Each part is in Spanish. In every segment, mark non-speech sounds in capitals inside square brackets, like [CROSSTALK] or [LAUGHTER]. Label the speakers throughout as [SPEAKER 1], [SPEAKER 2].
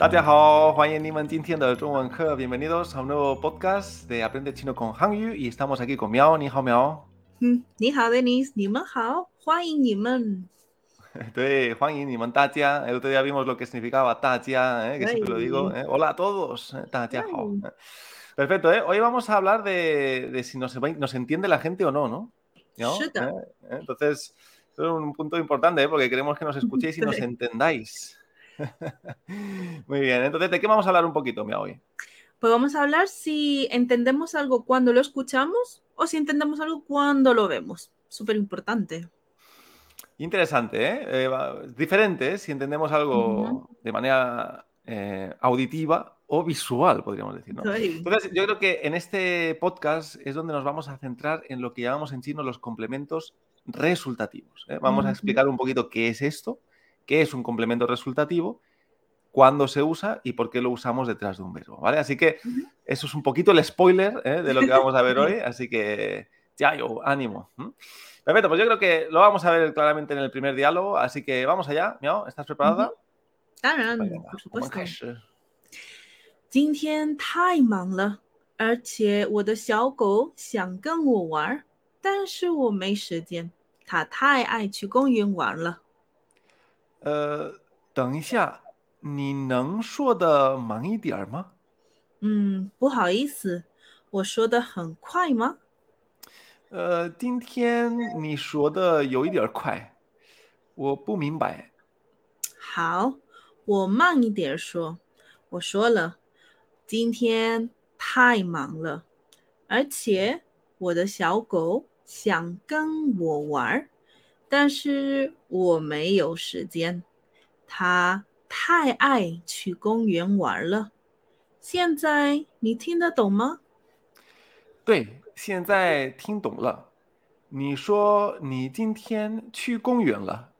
[SPEAKER 1] Hao, bienvenidos a un nuevo podcast de Aprende Chino con Hangyu y estamos aquí con Miao, Ni Hao Miao.
[SPEAKER 2] Mm, ni Hao Denis, Ni Men
[SPEAKER 1] Hao, Sí, Juan y Ni Niman [LAUGHS] Tatia, el otro día vimos lo que significaba Tatia, eh, que siempre lo digo. Eh. Hola a todos, eh, Tatia. Hao. Perfecto, ¿eh? hoy vamos a hablar de, si nos, entiende la gente o no, ¿no? ¿No? Entonces, es un punto importante porque queremos que nos escuchéis y nos [LAUGHS] entendáis. [LAUGHS] Muy bien, entonces, ¿de qué vamos a hablar un poquito, Mia, hoy?
[SPEAKER 2] Pues vamos a hablar si entendemos algo cuando lo escuchamos o si entendemos algo cuando lo vemos. Súper importante.
[SPEAKER 1] Interesante, ¿eh? eh diferente si entendemos algo de manera eh, auditiva o visual, podríamos decir. ¿no? Entonces, yo creo que en este podcast es donde nos vamos a centrar en lo que llamamos en chino los complementos resultativos. ¿eh? Vamos a explicar un poquito qué es esto qué es un complemento resultativo, cuándo se usa y por qué lo usamos detrás de un verbo, ¿vale? Así que eso es un poquito el spoiler ¿eh? de lo que vamos a ver [LAUGHS] hoy, así que ya yo, ánimo. Perfecto, pues yo creo que lo vamos a ver claramente en el primer diálogo, así que vamos allá. Miao, ¿estás preparada?
[SPEAKER 2] Claro, por supuesto. 今天太忙了，而且我的小狗想跟我玩，但是我没时间。它太爱去公园玩了。
[SPEAKER 1] 呃，等一下，你能说的慢一点吗？
[SPEAKER 2] 嗯，不好意思，我说的很快吗？
[SPEAKER 1] 呃，今天你说的有一点快，我不明白。
[SPEAKER 2] 好，我慢一点说。我说了，今天太忙了，而且我的小狗想跟我玩。但是我没有时间，他太爱去公园玩了。现在你听得懂吗？
[SPEAKER 1] 对，现在听懂了。你说你今天去公园了？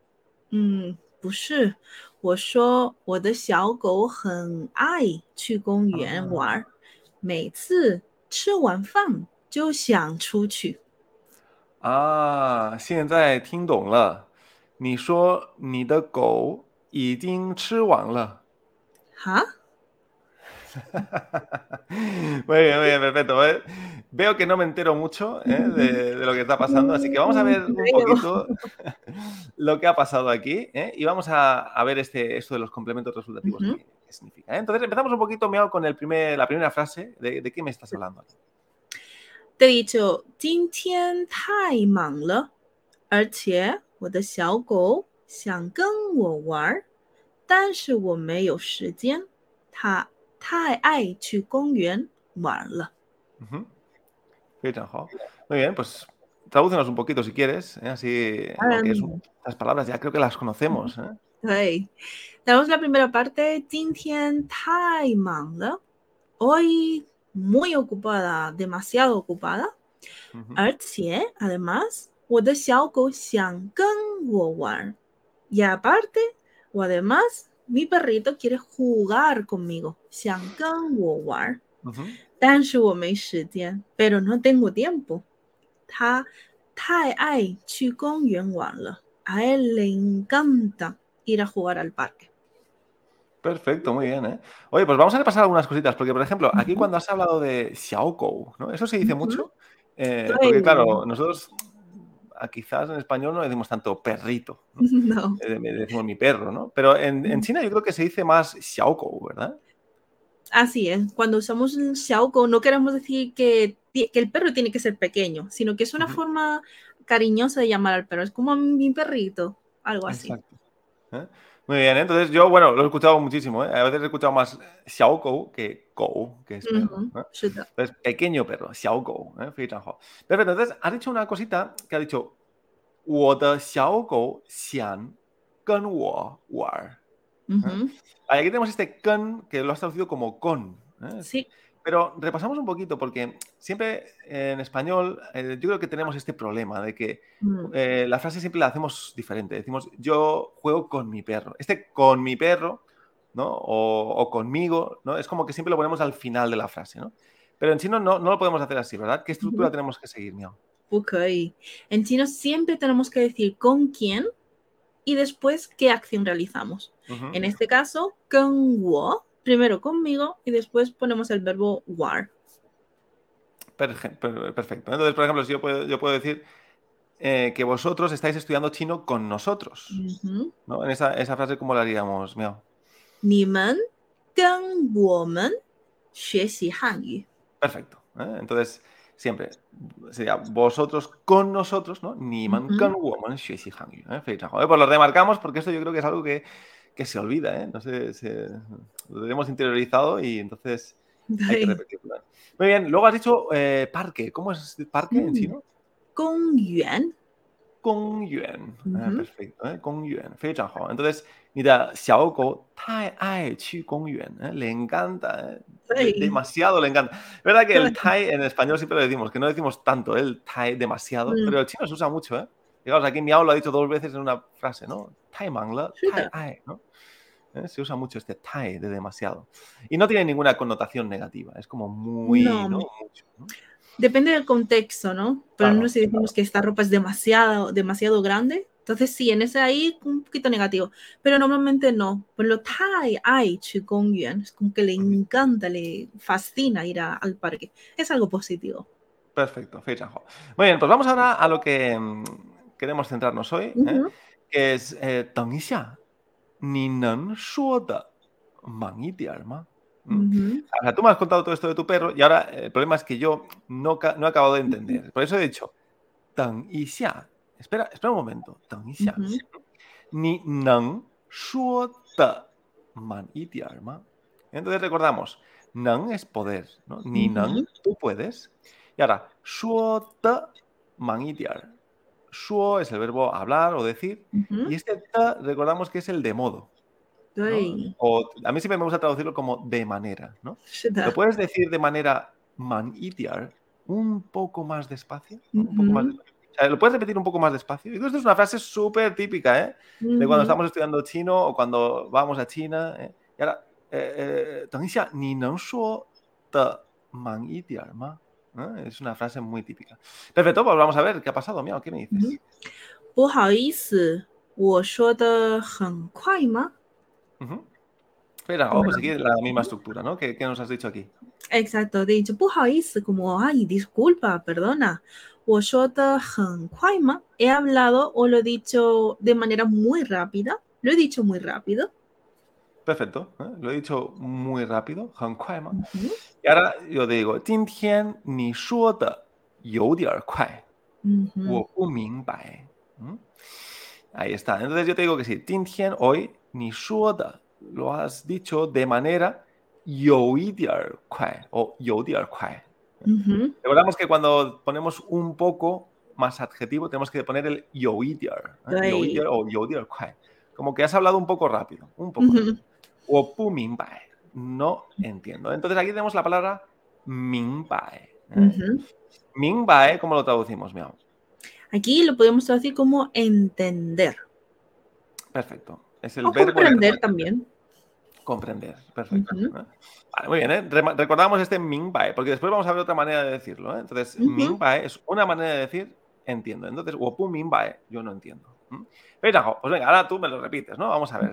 [SPEAKER 2] 嗯，不是，我说我的小狗很爱去公园玩，每次吃完饭就想出去。
[SPEAKER 1] 啊，现在听懂了。你说你的狗已经吃完了。
[SPEAKER 2] 哈[LAUGHS]
[SPEAKER 1] muy bien, muy bien, perfecto. Veo que no me entero mucho ¿eh? de, lo que está pasando, así que vamos a ver un poquito [LAUGHS] lo que ha pasado aquí ¿eh? y vamos a, ver este, esto de los complementos resultativos, qué, significa. ¿eh? Entonces empezamos un poquito, Miao, con el primer, la primera frase. ¿De, de qué me estás hablando?
[SPEAKER 2] 这里就今天太忙了，而且 我的小狗想跟我玩，但是我没有时间。它太爱去公园玩了。
[SPEAKER 1] 非常好，muy bien, pues tradúcenos un poquito si quieres, así las palabras ya creo que las conocemos.
[SPEAKER 2] 对，tenemos la primera parte，今天太忙了，hoy muy ocupada, demasiado ocupada. además, y aparte, o además, mi perrito quiere jugar conmigo. pero no tengo tiempo. A él le encanta ir a jugar al parque.
[SPEAKER 1] Perfecto, muy bien, ¿eh? Oye, pues vamos a repasar algunas cositas, porque por ejemplo, aquí cuando has hablado de Xiaokou, ¿no? Eso se dice mucho, eh, porque claro, nosotros quizás en español no decimos tanto perrito, ¿no? [LAUGHS] Eh, decimos mi perro, ¿no? Pero en, China yo creo que se dice más Xiaokou, ¿verdad?
[SPEAKER 2] Así es, cuando usamos Xiaokou no queremos decir que, que, el perro tiene que ser pequeño, sino que es una forma cariñosa de llamar al perro, es como mi perrito, algo así. Exacto.
[SPEAKER 1] Muy bien, entonces yo, bueno, lo he escuchado muchísimo, ¿eh? A veces he escuchado más Xiaokou que Kou, que es perro. Entonces, pequeño perro, Xiaokou, ¿eh? Perfecto, entonces has dicho una cosita que ha dicho, 我的小狗想跟我玩。Aquí tenemos este con que lo has traducido como con. ¿eh?
[SPEAKER 2] Sí.
[SPEAKER 1] Pero repasamos un poquito porque siempre en español eh, yo creo que tenemos este problema de que mm. eh, la frase siempre la hacemos diferente. Decimos yo juego con mi perro. Este con mi perro, ¿no? O, conmigo, ¿no? Es como que siempre lo ponemos al final de la frase, ¿no? Pero en chino no, no lo podemos hacer así, ¿verdad? ¿Qué estructura tenemos que seguir, Miao?
[SPEAKER 2] Ok. En chino siempre tenemos que decir con quién y después qué acción realizamos. En este caso, con wo, primero conmigo y después ponemos el verbo war.
[SPEAKER 1] Perfecto. Entonces, por ejemplo, si yo puedo, yo puedo decir eh, que vosotros estáis estudiando chino con nosotros. ¿no? En esa, esa, frase, ¿cómo la haríamos, Miao? Perfecto. ¿eh? Entonces, siempre sería vosotros con nosotros, ¿no? Ni man con woman, ¿eh? Por pues lo remarcamos porque esto yo creo que es algo que que se olvida, ¿eh? No sé, se, lo tenemos interiorizado y entonces [LAUGHS] hay que repetirlo. Muy bien, luego has dicho eh, parque. ¿Cómo es parque en chino?
[SPEAKER 2] Gongyuan.
[SPEAKER 1] Gongyuan. Ah, perfecto, ¿eh? Gongyuan. Entonces, mira, Xiaoko tai ai chi Gongyuan. ¿eh? Le encanta, ¿eh? demasiado le encanta. ¿Verdad que el tai en español siempre lo decimos, que no decimos tanto el tai demasiado, mm. pero el chino se usa mucho, ¿eh? Fijaos, aquí Miao lo ha dicho dos veces en una frase, ¿no? Tai mangla, tai ai, ¿no? ¿Eh? Se usa mucho este tai de demasiado. Y no tiene ninguna connotación negativa, es como muy, no, Mucho,
[SPEAKER 2] Depende del contexto, ¿no? Pero no si decimos que esta ropa es demasiado, demasiado grande, entonces sí, en ese ahí un poquito negativo, pero normalmente no. Por lo tai ai yuan, es como que le encanta, le fascina ir al parque. Es algo positivo.
[SPEAKER 1] Perfecto, Muy bien, pues vamos ahora a lo que mm, queremos centrarnos hoy, ¿eh? que es eh, ni nan o sea, tú me has contado todo esto de tu perro y ahora el problema es que yo no, no he acabado de entender. Por eso he dicho, tan y Espera, espera un momento. Tan y Ni nan man Entonces recordamos, nan es poder, ¿no? Ni nan, tú puedes. Y ahora, shuo man Shuo es el verbo hablar o decir. Y este ta recordamos que es el de modo. O a mí siempre me gusta traducirlo como de manera, ¿no? ¿Lo puedes decir de manera man-itiar un poco más despacio? ¿Lo puedes repetir un poco más despacio? Y esto es una frase súper típica, ¿eh? De cuando estamos estudiando chino o cuando vamos a China. ¿eh? Y ahora, eh, eh, ni man es una frase muy típica. Perfecto, pues vamos a ver qué ha pasado, Miao, ¿qué me dices?
[SPEAKER 2] Uh -huh.
[SPEAKER 1] Espera, vamos a seguir la misma estructura, ¿no? ¿Qué, qué nos has dicho aquí?
[SPEAKER 2] Exacto, de hecho, como, ay, disculpa, perdona. He hablado o lo he dicho de manera muy rápida. Lo he dicho muy rápido.
[SPEAKER 1] Perfecto, ¿eh? lo he dicho muy rápido, Y ahora yo digo, ni Ahí está. Entonces yo te digo que sí, hoy ni shuoda lo has dicho de manera yo o yo Recordamos que cuando ponemos un poco más adjetivo tenemos que poner el yo ¿eh? o yo Como que has hablado un poco rápido, un poco. O pu No entiendo. Entonces aquí tenemos la palabra mingbae. ¿eh? ¿cómo lo traducimos, Miao?
[SPEAKER 2] Aquí lo podemos traducir como entender.
[SPEAKER 1] Perfecto. Es
[SPEAKER 2] el verbo comprender también.
[SPEAKER 1] Comprender, perfecto. Vale, muy bien, ¿eh? recordamos este mingbae, porque después vamos a ver otra manera de decirlo. ¿eh? Entonces, mingbae es una manera de decir entiendo. Entonces, wopu mingbae, yo no entiendo. Pero, pues venga, ahora tú me lo repites, ¿no? Vamos a ver.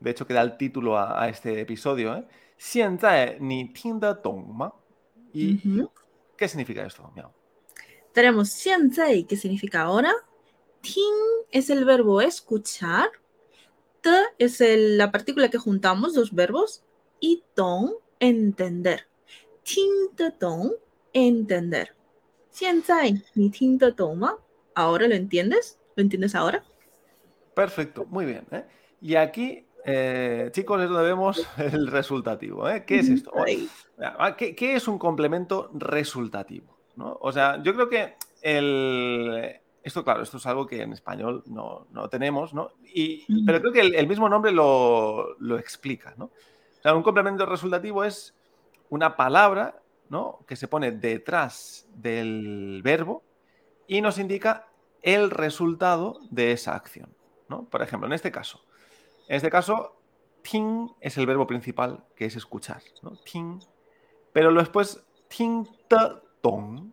[SPEAKER 1] de hecho que da el título a, este episodio, ¿eh? ¿Y qué significa esto, Miao?
[SPEAKER 2] Tenemos Xianzai, que significa ahora. Ting es el verbo escuchar. Te es la partícula que juntamos, dos verbos. Y tong, entender. Ting te tong, entender. Ni ting toma. ¿Ahora lo entiendes? ¿Lo entiendes ahora?
[SPEAKER 1] Perfecto, muy bien. ¿eh? Y aquí eh, chicos, es donde vemos [LAUGHS] el resultativo. ¿eh? ¿Qué es esto? ¿Qué, es un complemento resultativo? O sea, yo creo que el, esto, claro, esto es algo que en español no, tenemos, ¿no? Y, pero creo que el, mismo nombre lo, explica, ¿no? O sea, un complemento resultativo es una palabra, ¿no? Que se pone detrás del verbo y nos indica el resultado de esa acción, ¿no? Por ejemplo, en este caso, en este caso, ting es el verbo principal, que es escuchar, ¿no? Ting, pero después, ting, ta, tong,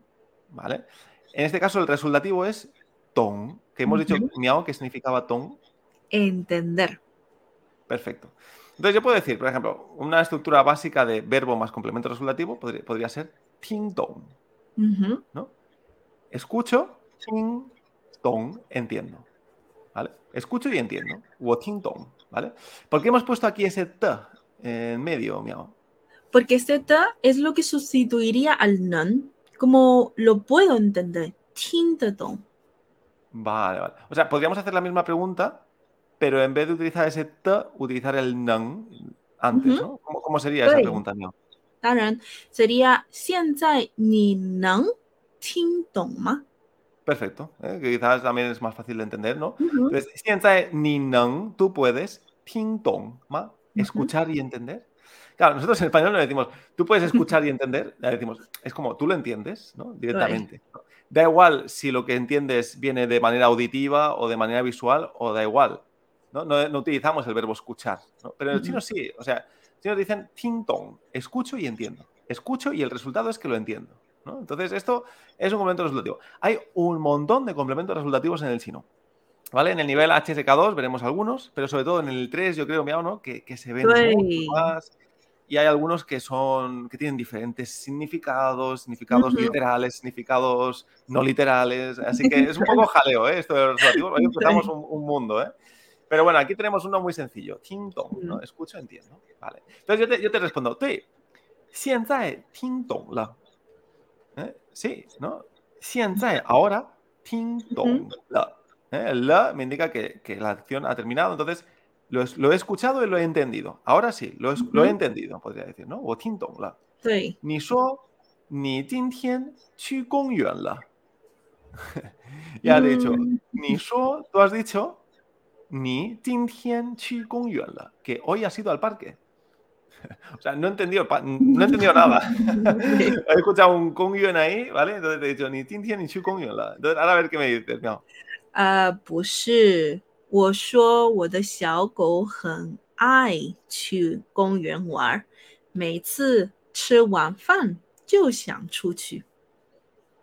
[SPEAKER 1] ¿vale? En este caso, el resultativo es ton, que hemos dicho miau, que significaba ton.
[SPEAKER 2] Entender.
[SPEAKER 1] Perfecto. Entonces yo puedo decir, por ejemplo, una estructura básica de verbo más complemento resultativo podría, ser ting tong. ¿no? Escucho, ting tong, entiendo. ¿Vale? Escucho y entiendo. O ting tong. ¿Vale? ¿Por qué hemos puesto aquí ese t en medio, miau?
[SPEAKER 2] Porque este t es lo que sustituiría al nan, como lo puedo entender. Ting tong.
[SPEAKER 1] Vale, vale. O sea, podríamos hacer la misma pregunta, pero en vez de utilizar ese t, utilizar el nang antes, ¿no? ¿Cómo, sería esa pregunta, no?
[SPEAKER 2] sería ni nang
[SPEAKER 1] Perfecto, ¿eh? que quizás también es más fácil de entender, ¿no? Entonces, ni nang, tú puedes, ting dong, ¿ma? Escuchar y entender. Claro, nosotros en español no le decimos, tú puedes [LAUGHS] escuchar y entender, le decimos, es como, tú lo entiendes, ¿no? Directamente. Da igual si lo que entiendes viene de manera auditiva o de manera visual, o da igual. No, no, utilizamos el verbo escuchar, pero en el chino sí. O sea, los chinos dicen ting escucho y entiendo. Escucho y el resultado es que lo entiendo. ¿No? Entonces, esto es un complemento resultativo. Hay un montón de complementos resultativos en el chino. ¿Vale? En el nivel HSK2 veremos algunos, pero sobre todo en el 3 yo creo, ¿no? que, que se ven mucho más y hay algunos que son que tienen diferentes significados, significados literales, significados no literales, así que es un poco jaleo ¿eh? esto de los relativos, hoy empezamos un, mundo, ¿eh? Pero bueno, aquí tenemos uno muy sencillo, ting ¿no? Escucho, entiendo, vale. Entonces yo te, yo te respondo, sí, ting dong la. ¿Eh? Sí, ¿no? ahora, ting dong la. ¿Eh? El la me indica que, que la acción ha terminado, entonces lo, he escuchado y lo he entendido. Ahora sí, lo, he entendido, podría decir, ¿no? O la.
[SPEAKER 2] Sí.
[SPEAKER 1] Ni yo, ni chu la. [LAUGHS] ya he dicho, mm. ni yo, tú has dicho, ni chu la, que hoy has ido al parque. [LAUGHS] O sea, no he entendido, no he entendido nada. [LAUGHS] he escuchado un Yuan ahí, ¿vale? Entonces te he dicho, ni Tintian ni Chu la. Entonces, ahora a ver qué me dices, no.
[SPEAKER 2] Ah, pues 我说我的小狗很爱去公园玩，每次吃完饭就想出去。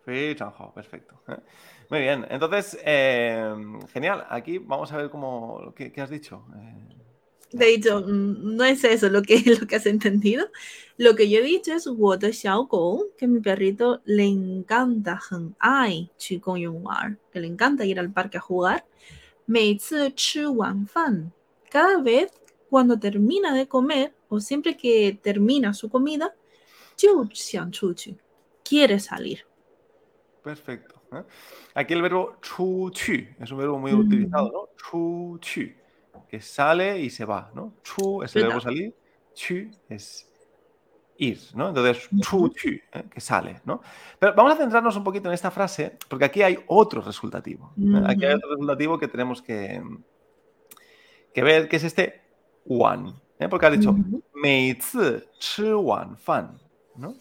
[SPEAKER 1] 非常好，perfecto. Muy [LAUGHS] bien, entonces, eh, genial. Aquí vamos a ver cómo, ¿qué, qué has dicho? Eh,
[SPEAKER 2] De dicho, mm, no es eso lo que, [LAUGHS] lo que has entendido. Lo que yo he dicho es que mi perrito le encanta ai que le encanta ir al parque a jugar. Cada vez cuando termina de comer o siempre que termina su comida, quiere salir.
[SPEAKER 1] Perfecto. ¿eh? Aquí el verbo chu es un verbo muy mm utilizado, ¿no? Chu que sale y se va, ¿no? Chu es el verbo salir, chu es ir, ¿no? Entonces, chu, ¿eh? que sale, ¿no? Pero vamos a centrarnos un poquito en esta frase, porque aquí hay otro resultativo. ¿eh? Aquí hay otro resultativo que tenemos que, que ver, que es este wan, ¿eh? porque ha dicho, mei chi wan fan, ¿no?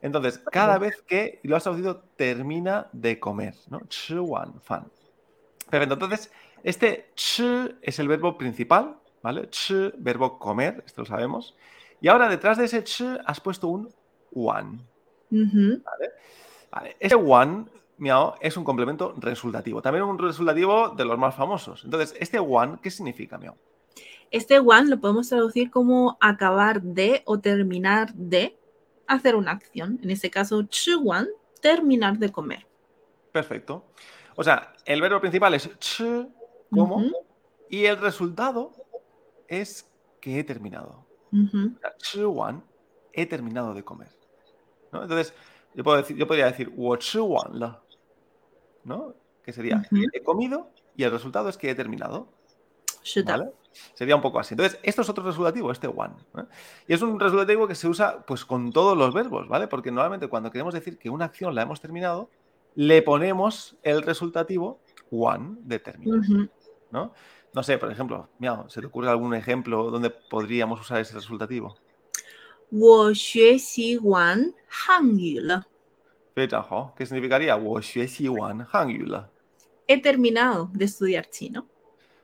[SPEAKER 1] Entonces, cada vez que, y lo has traducido, termina de comer, ¿no? Chi wan fan. Perfecto, entonces, este chi es el verbo principal, ¿vale? Chi, verbo comer, esto lo sabemos. Y ahora detrás de ese ch has puesto un one. ¿Vale? Ese one, miau, es un complemento resultativo. También un resultativo de los más famosos. Entonces, este one, ¿qué significa, miau?
[SPEAKER 2] Este one lo podemos traducir como acabar de o terminar de hacer una acción. En este caso, ch one, terminar de comer.
[SPEAKER 1] Perfecto. O sea, el verbo principal es ch, y el resultado es que he terminado he terminado de comer. Entonces, yo, puedo decir, yo podría decir, ¿no? Que sería, he comido y el resultado es que he terminado. Sería un poco así. Entonces, esto es otro resultativo, este one. Y es un resultativo que se usa pues con todos los verbos, ¿vale? Porque normalmente cuando queremos decir que una acción la hemos terminado, le ponemos el resultativo one determinado. ¿no? no sé, por ejemplo, miau, ¿se te ocurre algún ejemplo donde podríamos usar ese resultativo?
[SPEAKER 2] 我学习完汉语了。
[SPEAKER 1] 非常好，¿qué significaría? 我学习完汉语了。
[SPEAKER 2] He terminado de estudiar chino.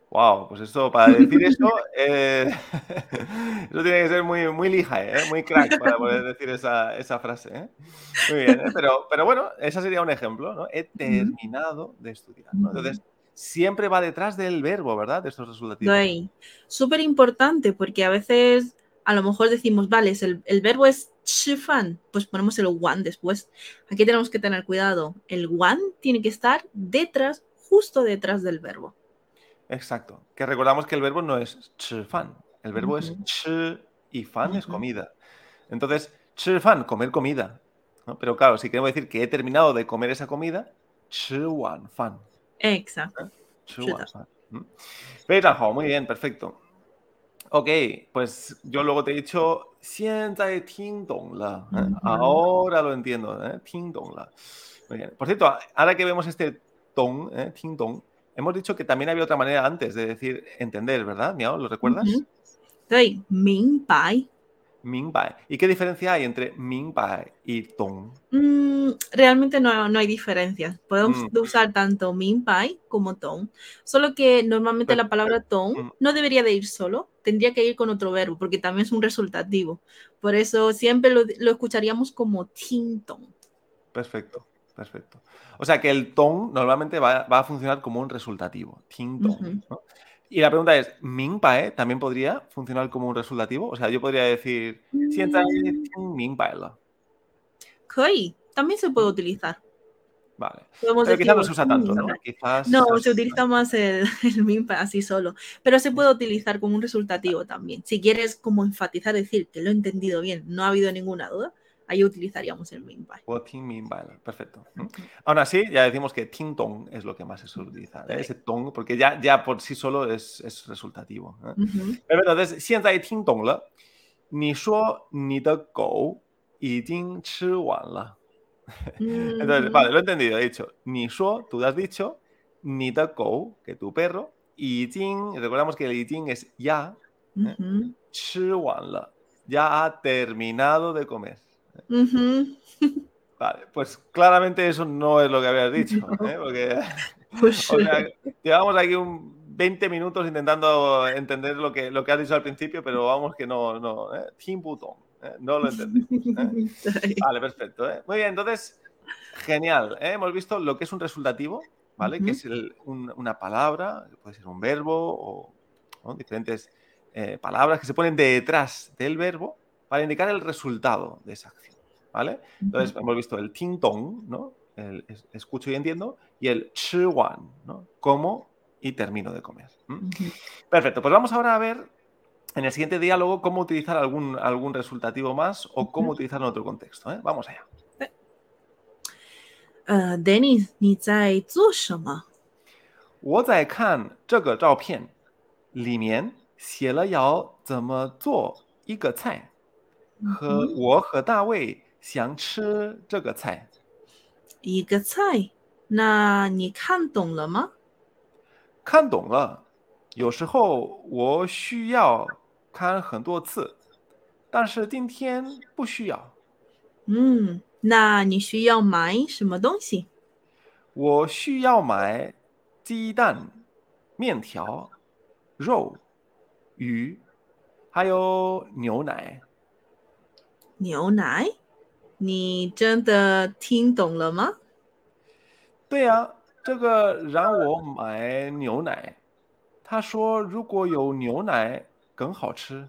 [SPEAKER 1] Wow, pues eso, para decir eso, [LAUGHS] eh, [LAUGHS] eso tiene que ser muy, muy lija, ¿eh? muy crack para poder decir esa, esa frase. ¿eh? Muy bien, ¿eh? pero, pero bueno, ese sería un ejemplo, ¿no? He terminado de estudiar. ¿no? Entonces, siempre va detrás del verbo, ¿verdad? De estos resultativos.
[SPEAKER 2] Sí, súper importante porque a veces a lo mejor decimos, vale, el, el verbo es fan, pues ponemos el one después. Aquí tenemos que tener cuidado. El one tiene que estar detrás, justo detrás del verbo.
[SPEAKER 1] Exacto. Que recordamos que el verbo no es fan. El verbo es chi y fan es comida. Entonces, fan, comer comida. Pero claro, si queremos decir que he terminado de comer esa comida, wan fan.
[SPEAKER 2] Exacto.
[SPEAKER 1] ¿Mm? muy bien, perfecto. Ok, pues yo luego te he dicho, ahora lo entiendo, ¿eh? Muy bien. Por cierto, ahora que vemos este tong, ¿eh? hemos dicho que también había otra manera antes de decir entender, ¿verdad, Miao? ¿Lo recuerdas?
[SPEAKER 2] Sí, Mingbai.
[SPEAKER 1] Mingbai. ¿Y qué diferencia hay entre Mingbai y Tong?
[SPEAKER 2] Mm, realmente no, no, hay diferencia. Podemos mm. usar tanto Mingbai como Tong. Solo que normalmente la palabra Tong mm. no debería de ir solo, tendría que ir con otro verbo, porque también es un resultativo. Por eso siempre lo, lo escucharíamos como Ting Tong.
[SPEAKER 1] Perfecto, perfecto. O sea que el tong normalmente va, a funcionar como un resultativo. Ting tong. Y la pregunta es, Mingbai también podría funcionar como un resultativo? O sea, yo podría decir,
[SPEAKER 2] también se puede utilizar.
[SPEAKER 1] Vale. Pero quizás no se usa tanto, ¿no?
[SPEAKER 2] no, se utiliza más el, [LAUGHS] el así solo. Pero se puede utilizar como un resultativo también. Si quieres como enfatizar, decir que lo he entendido bien, no ha habido ninguna duda, ahí utilizaríamos el Mingbai.
[SPEAKER 1] O perfecto. Aún así, ya decimos que Ting Tong es lo que más se suele utilizar, ¿eh? ese tong, porque ya, ya por sí solo es, es resultativo. ¿eh? Pero entonces, 现在听懂了，你说你的狗已经吃完了。Entonces, vale, lo he entendido, he dicho, ni shuo, tú has dicho, ni de go, que tu perro, y jing, recordamos que el jing es ya, ¿eh? ya ha terminado de comer. Vale, pues claramente eso no es lo que habías dicho, [LAUGHS] ¿eh? porque pues llevamos aquí un 20 minutos intentando entender lo que, lo que has dicho al principio, pero vamos que no, no, ¿eh? ¿eh? no lo entendemos. ¿eh? [LAUGHS] Vale, perfecto. Muy bien, entonces, genial. Hemos visto lo que es un resultativo, ¿vale? Que es una palabra, puede ser un verbo o diferentes palabras que se ponen detrás del verbo para indicar el resultado de esa acción. ¿Vale? Entonces, hemos visto el ting tong, ¿no? El escucho y entiendo, y el chi wan, ¿no? Como y termino de comer. Perfecto, pues vamos ahora a ver en el siguiente diálogo cómo utilizar algún, algún resultativo más o cómo utilizarlo en otro contexto. ¿eh? Vamos allá.
[SPEAKER 2] Uh, Dennis, 你
[SPEAKER 1] 和我和大卫想吃这个菜。
[SPEAKER 2] 一个菜，那你看懂了吗？
[SPEAKER 1] 看懂了。有时候我需要看很多次，但是今天不需要。
[SPEAKER 2] 嗯，那你需要买什么东西？
[SPEAKER 1] 我需要买鸡蛋、面条、肉、鱼，还有牛奶。
[SPEAKER 2] 牛奶？你真的听懂了吗？
[SPEAKER 1] 对呀，这个让我买牛奶。他说如果有牛奶更好吃。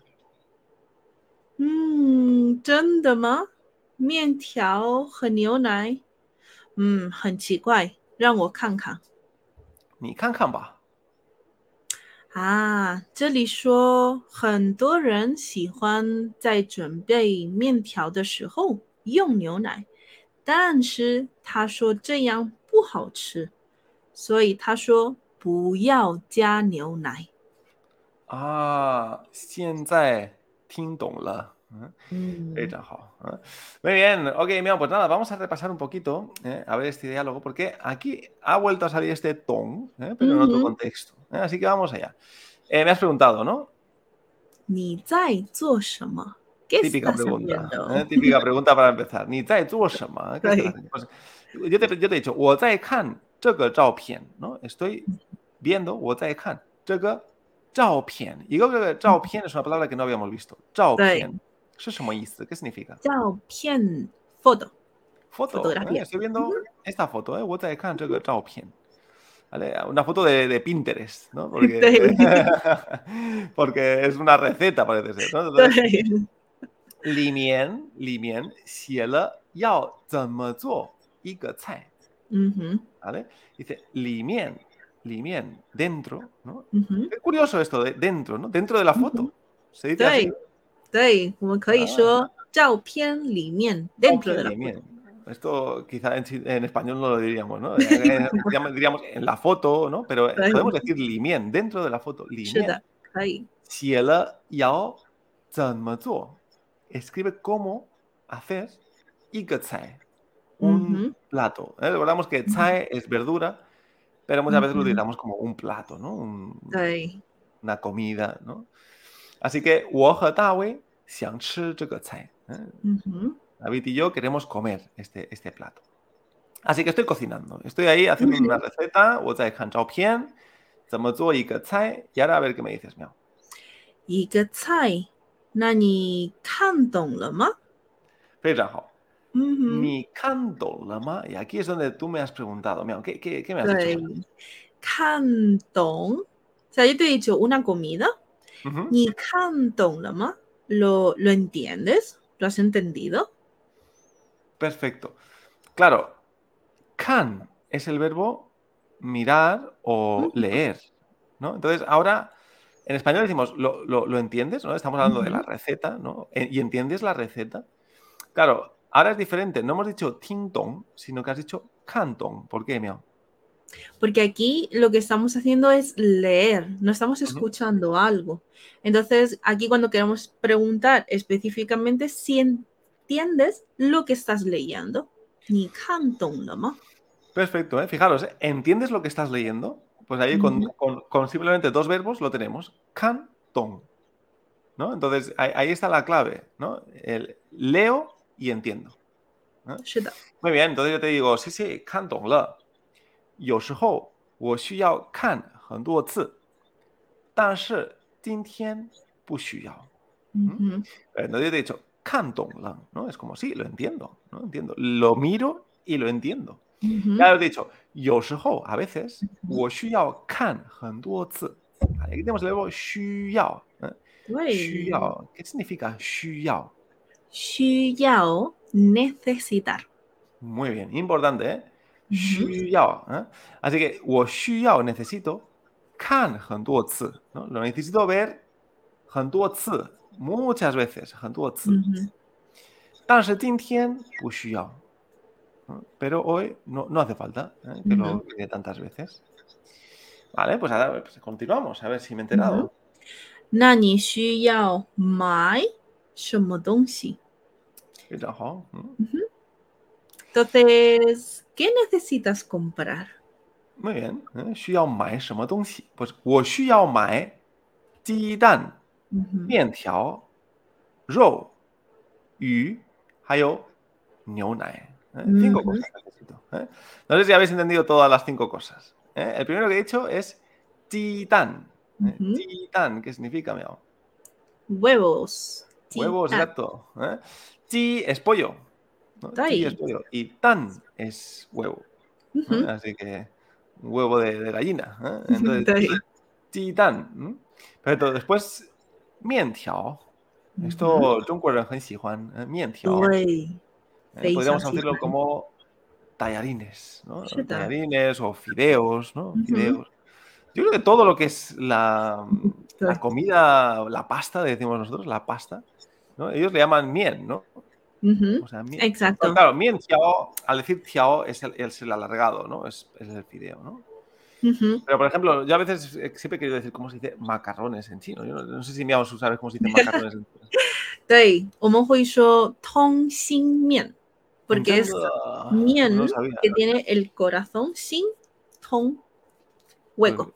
[SPEAKER 2] 嗯，真的吗？面条和牛奶？嗯，很奇怪，让我看看。
[SPEAKER 1] 你看看吧。
[SPEAKER 2] 啊，这里说很多人喜欢在准备面条的时候用牛奶，但是他说这样不好吃，所以他说不要加牛奶。
[SPEAKER 1] 啊，现在听懂了。Mm. Muy bien, ok, mira, pues nada, vamos a repasar un poquito, a ver este diálogo, porque aquí ha vuelto a salir este ton, pero en otro contexto. ¿eh? Así que vamos allá. Eh, me has preguntado, ¿no? ¿Ni zai zuo shema? ¿Qué típica pregunta. ¿eh? Típica pregunta para empezar. [LAUGHS] ¿Ni zai zuo shema? ¿Qué estás pues, yo, te, yo te he dicho, wo zai kan ¿no? Estoy viendo wo zai kan Y creo que zhao es una palabra que no habíamos visto. Zhao ¿Eso es como ¿Qué significa?
[SPEAKER 2] Zhao foto.
[SPEAKER 1] Foto. Fotografía. ¿eh? Estoy viendo esta foto, ¿eh? Wo zai kan ¿Vale? Una foto de, de Pinterest, ¿no? Porque, [LAUGHS] [LAUGHS] porque, es una receta, parece ser, ¿no? Entonces, 里面里面写了要怎么做一个菜。
[SPEAKER 2] Mm -hmm.
[SPEAKER 1] ¿Vale? Dice 里面里面 dentro, ¿no? Mm -hmm. Es curioso esto de dentro, ¿no? Dentro de la foto. Se dice
[SPEAKER 2] 对对，我们可以说照片里面 dentro de la foto.
[SPEAKER 1] Esto quizá en, en, español no lo diríamos, ¿no? diríamos [LAUGHS] en la foto, ¿no? Pero podemos decir limien, dentro de la foto. Limien. 写了要怎么做 escribe cómo hacer y un plato. ¿eh? Recordamos que tsai es verdura, pero muchas veces lo utilizamos como un plato, ¿no? Una comida, ¿no? Así que, David y yo queremos comer este, este plato. Así que estoy cocinando. Estoy ahí haciendo una receta. Y ahora a ver qué me dices, Miao. ¿Y. Ni. Y aquí es donde tú me has preguntado, Miao. ¿Qué, me has dicho?
[SPEAKER 2] Pues, cantón. O sea, yo te he dicho una comida. Ni cantón lama. ¿Lo, ¿Lo entiendes? ¿Lo has entendido?
[SPEAKER 1] Perfecto. Claro, can es el verbo mirar o leer, ¿no? Entonces, ahora en español decimos, ¿lo, lo, entiendes? ¿no? Estamos hablando de la receta, ¿no? ¿Y entiendes la receta? Claro, ahora es diferente. No hemos dicho ting tong, sino que has dicho cantong. ¿Por qué, Miao?
[SPEAKER 2] Porque aquí lo que estamos haciendo es leer, no estamos escuchando algo. Entonces, aquí cuando queremos preguntar específicamente si ¿Entiendes lo que estás leyendo? Ni
[SPEAKER 1] Perfecto, ¿eh? fijaros, ¿eh? ¿entiendes lo que estás leyendo? Pues ahí con, simplemente dos verbos lo tenemos, cantón. Entonces ahí, está la clave, ¿no? El leo y entiendo. ¿no? Muy bien, entonces yo te digo, sí, sí, cantón la.
[SPEAKER 2] Yo
[SPEAKER 1] entonces yo te he dicho, Cantonland, ¿no? Es como, sí, lo entiendo, ¿no? Entiendo. Lo miro y lo entiendo. Ya lo he dicho, yo a veces, wo yao aquí tenemos el verbo shu ¿eh? yao. ¿Qué significa
[SPEAKER 2] yao? Yao, necesitar.
[SPEAKER 1] Muy bien, importante, ¿eh? Yao. ¿eh? Así que, wo necesito, Lo necesito ver hen duo zi muchas veces, pues pero hoy no, no hace falta ¿eh? que lo pide tantas veces. Vale, pues ahora pues continuamos, a ver si me he enterado.
[SPEAKER 2] Entonces, ¿qué necesitas comprar?
[SPEAKER 1] Muy bien. ¿eh? Pues 面条、肉、鱼，还有牛奶。¿eh? Cinco cosas necesito. ¿eh? No sé si habéis entendido todas las cinco cosas. ¿eh? El primero que he dicho es titán. Titán, ¿qué significa, miau?
[SPEAKER 2] Huevos.
[SPEAKER 1] Huevos, exacto. Ti es pollo. Ti es pollo. Y tan es huevo. Así que huevo de, gallina. [LAUGHS] Entonces, titán. Pero después, mientiao. Esto, Juan, mientiao. Eh, podríamos hacerlo como tallarines, ¿no? Tallarines o fideos, ¿no? Fideos. Yo creo que todo lo que es la, [LAUGHS] la, comida, la pasta, decimos nosotros, la pasta, ¿no? Ellos le llaman mien, ¿no?
[SPEAKER 2] o sea, mien. Exacto.
[SPEAKER 1] claro, mien tiao, al decir tiao es el, es el alargado, ¿no? Es, es el fideo, ¿no? Pero, por ejemplo, yo a veces siempre he querido decir cómo se dice macarrones en chino. Yo no, sé si me sabes cómo se dice [LAUGHS] macarrones en chino.
[SPEAKER 2] 对，我们会说通心面，porque es miel que tiene el corazón sin ton hueco.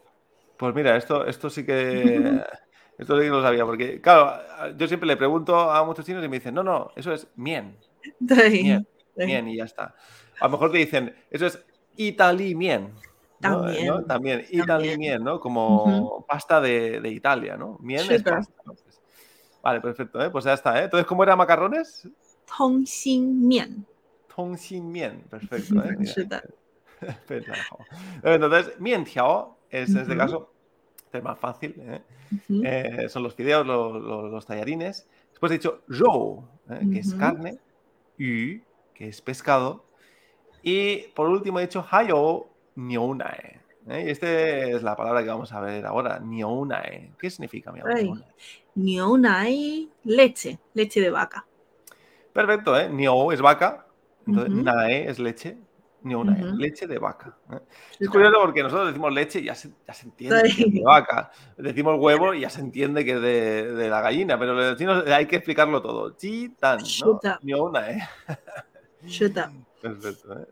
[SPEAKER 1] Pues, mira, esto, esto sí que [LAUGHS] esto sí que lo sabía, porque claro, yo siempre le pregunto a muchos chinos y me dicen, no, no, eso es mien. Mien, mien y ya está. A lo mejor te dicen, eso es itali mien.
[SPEAKER 2] También. ¿no?
[SPEAKER 1] También, mien, ¿no? Como pasta de, de, Italia, ¿no? Mien es pasta. Vale, perfecto, ¿eh? pues ya está. ¿eh? Entonces, ¿cómo era macarrones?
[SPEAKER 2] Tongxin mien.
[SPEAKER 1] Tongxin mien, perfecto. ¿eh? [LAUGHS] [LAUGHS] Entonces, tiao es en este caso es más fácil. ¿eh? Eh, son los fideos, los, los, tallarines. Después he dicho zhou, ¿eh? que es carne, yu, que es pescado. Y por último he dicho hayo niunae. Y esta es la palabra que vamos a ver ahora, niunae. ¿Qué significa
[SPEAKER 2] niunae? leche, leche de vaca.
[SPEAKER 1] Perfecto, ¿eh? Niu es vaca, entonces nae es leche, ni una leche de vaca. ¿eh? Es curioso porque nosotros decimos leche y ya se, ya se entiende que es de vaca. Decimos huevo y ya se entiende que es de, de la gallina, pero los chinos hay que explicarlo todo. Chitan, ¿no? Ni una, ¿eh? [LAUGHS] Perfecto, ¿eh?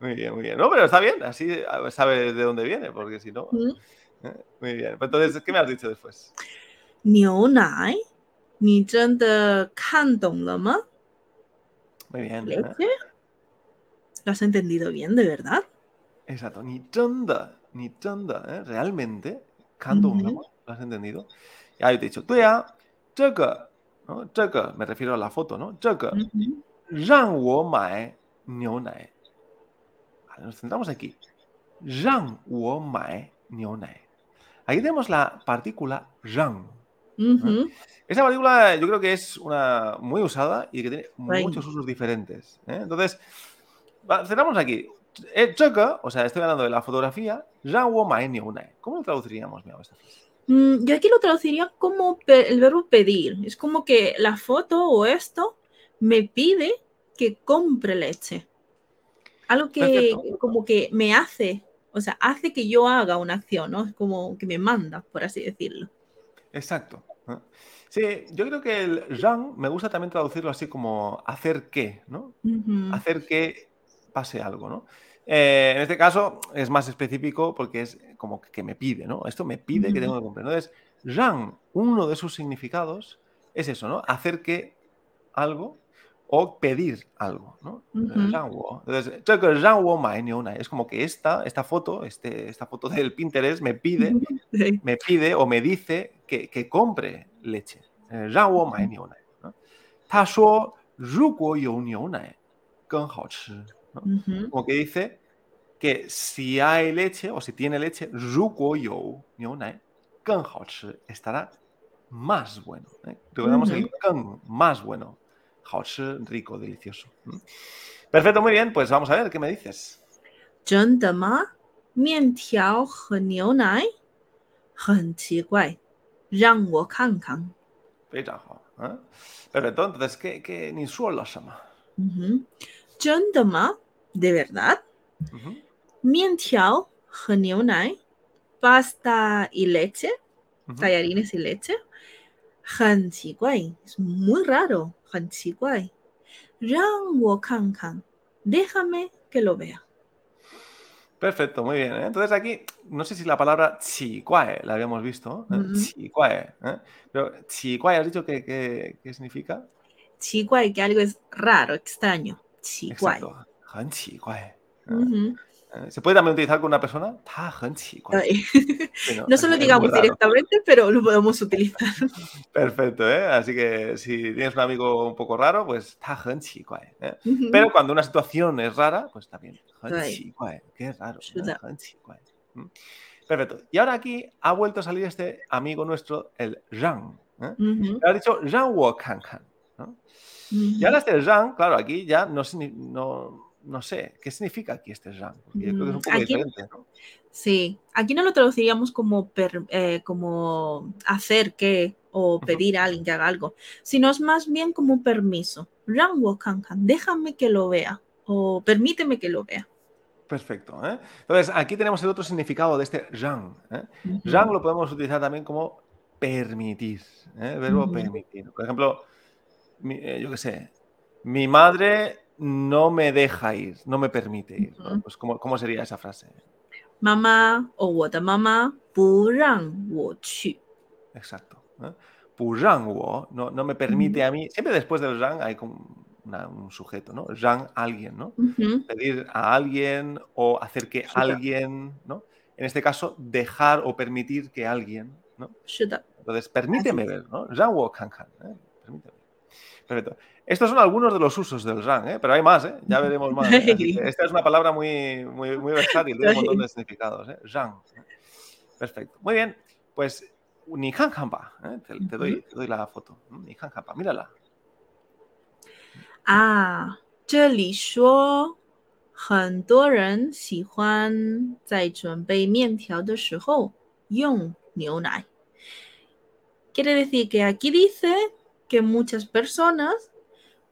[SPEAKER 1] Muy bien, muy bien. No, pero está bien, así eh, sabes de dónde viene, porque si no. ¿eh? Muy bien. Pues entonces, ¿qué me has dicho después?
[SPEAKER 2] Nai, ¿ni de
[SPEAKER 1] Muy bien.
[SPEAKER 2] ¿eh? ¿Lo has entendido bien, de verdad?
[SPEAKER 1] Exacto. Ni ni chanda. ¿eh? Realmente, Kandong ¿lo has entendido? Y ahí te he dicho, tuya, chaca, ¿no? Me refiero a la foto, ¿no? Chaca, mm -hmm nos centramos aquí. Rang wo mai niu. Aquí tenemos la partícula rang. Esa partícula yo creo que es una muy usada y que tiene muchos usos diferentes. ¿eh? Entonces, cerramos aquí. Eh, o sea, estoy hablando de la fotografía, ¿Cómo lo traduciríamos,
[SPEAKER 2] mm, yo aquí lo traduciría como el verbo pedir. Es como que la foto o esto me pide que compre leche. Algo que como que me hace, o sea, hace que yo haga una acción, ¿no? Es como que me manda, por así decirlo.
[SPEAKER 1] Exacto. Sí, yo creo que el Zhang me gusta también traducirlo así como hacer qué, ¿no? Hacer que pase algo, ¿no? Eh, en este caso es más específico porque es como que me pide, ¿no? Esto me pide que tengo que cumplir. Entonces, Zhang, uno de sus significados es eso, ¿no? Hacer que algo o pedir algo, ¿no? Entonces, es como que esta, esta foto, este, esta foto del Pinterest me pide, me pide o me dice que, que compre leche. Eh, ¿no? Como que dice que si hay leche o si tiene leche, estará más bueno. ¿eh? Recordamos el más bueno. rico, delicioso. Perfecto, muy bien, pues vamos a ver, ¿qué me dices?
[SPEAKER 2] 真的吗？面条和牛奶很奇怪，让我看看。
[SPEAKER 1] 非常好，嗯，perfecto. Entonces, ¿qué, qué 你说了什么？
[SPEAKER 2] 嗯哼，真的吗？¿De verdad? Mientiao Mientiao, pasta y leche, tallarines y leche. Han es muy raro. Han Rang kan déjame que lo vea.
[SPEAKER 1] Perfecto, muy bien. ¿eh? Entonces aquí, no sé si la palabra chiquae la habíamos visto. ¿eh? ¿eh? Pero chiquae, ¿has dicho qué, qué, significa?
[SPEAKER 2] Chiquae, que algo es raro, extraño. Chiquae.
[SPEAKER 1] ¿Se puede también utilizar con una persona? [LAUGHS]
[SPEAKER 2] no solo digamos directamente, pero lo podemos utilizar. [LAUGHS]
[SPEAKER 1] Perfecto, ¿eh? Así que si tienes un amigo un poco raro, pues ¿eh? Pero cuando una situación es rara, pues también. Qué raro. Perfecto. Y ahora aquí ha vuelto a salir este amigo nuestro, el Zhang. ¿eh? Ha dicho Zhang Wo Kan Kan. Y ahora este Zhang, claro, aquí ya no, no no sé, ¿qué significa aquí este Zhang? Porque creo que es un poco diferente, ¿no?
[SPEAKER 2] Sí, aquí no lo traduciríamos como, eh, como hacer que o pedir a alguien que haga algo, sino es más bien como un permiso. Rang wo kan déjame que lo vea o permíteme que lo vea.
[SPEAKER 1] Perfecto. ¿eh? Entonces, aquí tenemos el otro significado de este Zhang. ¿eh? lo podemos utilizar también como permitir, ¿eh? verbo permitir. Por ejemplo, yo qué sé, mi madre no me deja ir, no me permite ir. Pues ¿cómo, ¿cómo, sería esa frase?
[SPEAKER 2] Mamá o mamá
[SPEAKER 1] Exacto. ¿eh? no, no me permite a mí. Siempre después del rang hay como un sujeto, ¿no? Rang alguien, ¿no? Pedir a alguien o hacer que alguien, ¿no? En este caso, dejar o permitir que alguien, ¿no? Entonces, permíteme ver, ¿no? Rang wo kan kan, ¿eh? Permíteme. Perfecto. Estos son algunos de los usos del rang, ¿eh? pero hay más, ¿eh? ya veremos más. ¿eh? [LAUGHS] Esta es una palabra muy, muy, muy versátil, tiene un montón de significados. [LAUGHS] ¿eh? Rang. Perfecto. Muy bien, pues ni han ¿eh? te, te, doy, te doy la foto. Ni han mírala.
[SPEAKER 2] 啊，这里说很多人喜欢在准备面条的时候用牛奶。Quiere decir que aquí dice que muchas personas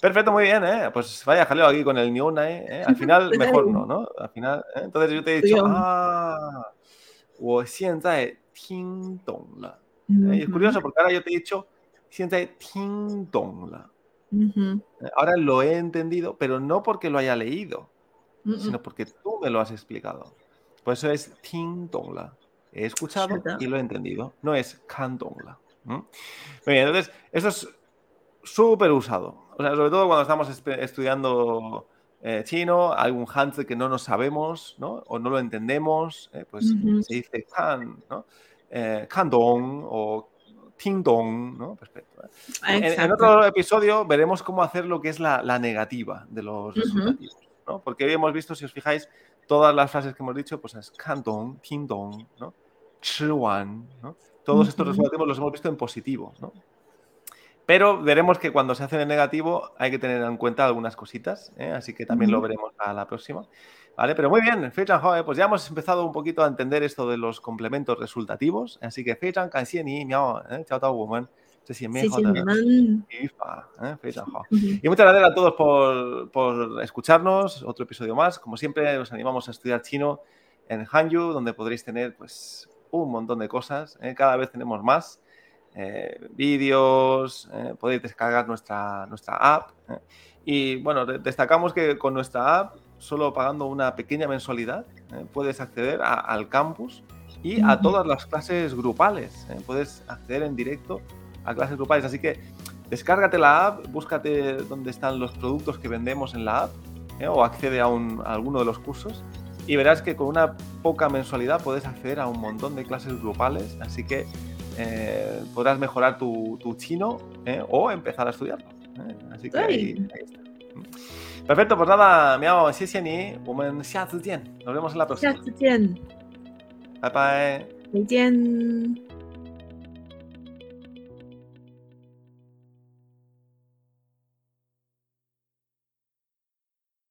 [SPEAKER 1] Perfecto, muy bien, ¿eh? Pues vaya jaleo aquí con el Nyonai, ¿eh? Al [LAUGHS] final, mejor no, ¿no? Al final, ¿eh? entonces yo te he dicho, ah, y es curioso porque ahora yo te he dicho, 现在听懂了。Ahora lo he entendido, pero no porque lo haya leído, sino porque tú me lo has explicado. Por eso es Ting la He escuchado y lo he entendido. No es Kan la Muy bien, entonces, eso es súper usado. O sea, sobre todo cuando estamos estudiando eh, chino, algún hanzi que no nos sabemos, ¿no? O no lo entendemos, eh, pues se dice Kan, ¿no? Eh, Dong o Ting Dong, ¿no? Perfecto. ¿eh? En, otro episodio veremos cómo hacer lo que es la, negativa de los resultativos, ¿no? Porque hoy hemos visto, si os fijáis, todas las frases que hemos dicho, pues es Dong, Ting Dong, ¿no? Wan, ¿no? Todos estos resultativos los hemos visto en positivo, ¿no? Pero veremos que cuando se hacen en negativo hay que tener en cuenta algunas cositas, ¿eh? así que también lo veremos a la próxima. Vale, pero muy bien, Feichan pues ya hemos empezado un poquito a entender esto de los complementos resultativos, así que Feichan, ni miao, eh, chao, woman. Y muchas gracias a todos por, por, escucharnos. Otro episodio más. Como siempre, os animamos a estudiar chino en Hanyu, donde podréis tener pues, un montón de cosas. ¿eh? Cada vez tenemos más eh, vídeos, eh, podéis descargar nuestra, nuestra app. Y bueno, destacamos que con nuestra app solo pagando una pequeña mensualidad, eh, puedes acceder al campus y a todas las clases grupales. Eh, puedes acceder en directo a clases grupales. Así que descárgate la app, búscate dónde están los productos que vendemos en la app eh, o accede a, alguno de los cursos y verás que con una poca mensualidad puedes acceder a un montón de clases grupales. Así que eh, podrás mejorar tu, tu chino eh, o empezar a estudiarlo. Eh. Así que ahí, ahí está. Perfecto, pues nada, miao, Nos vemos en la próxima.
[SPEAKER 2] Bye bye.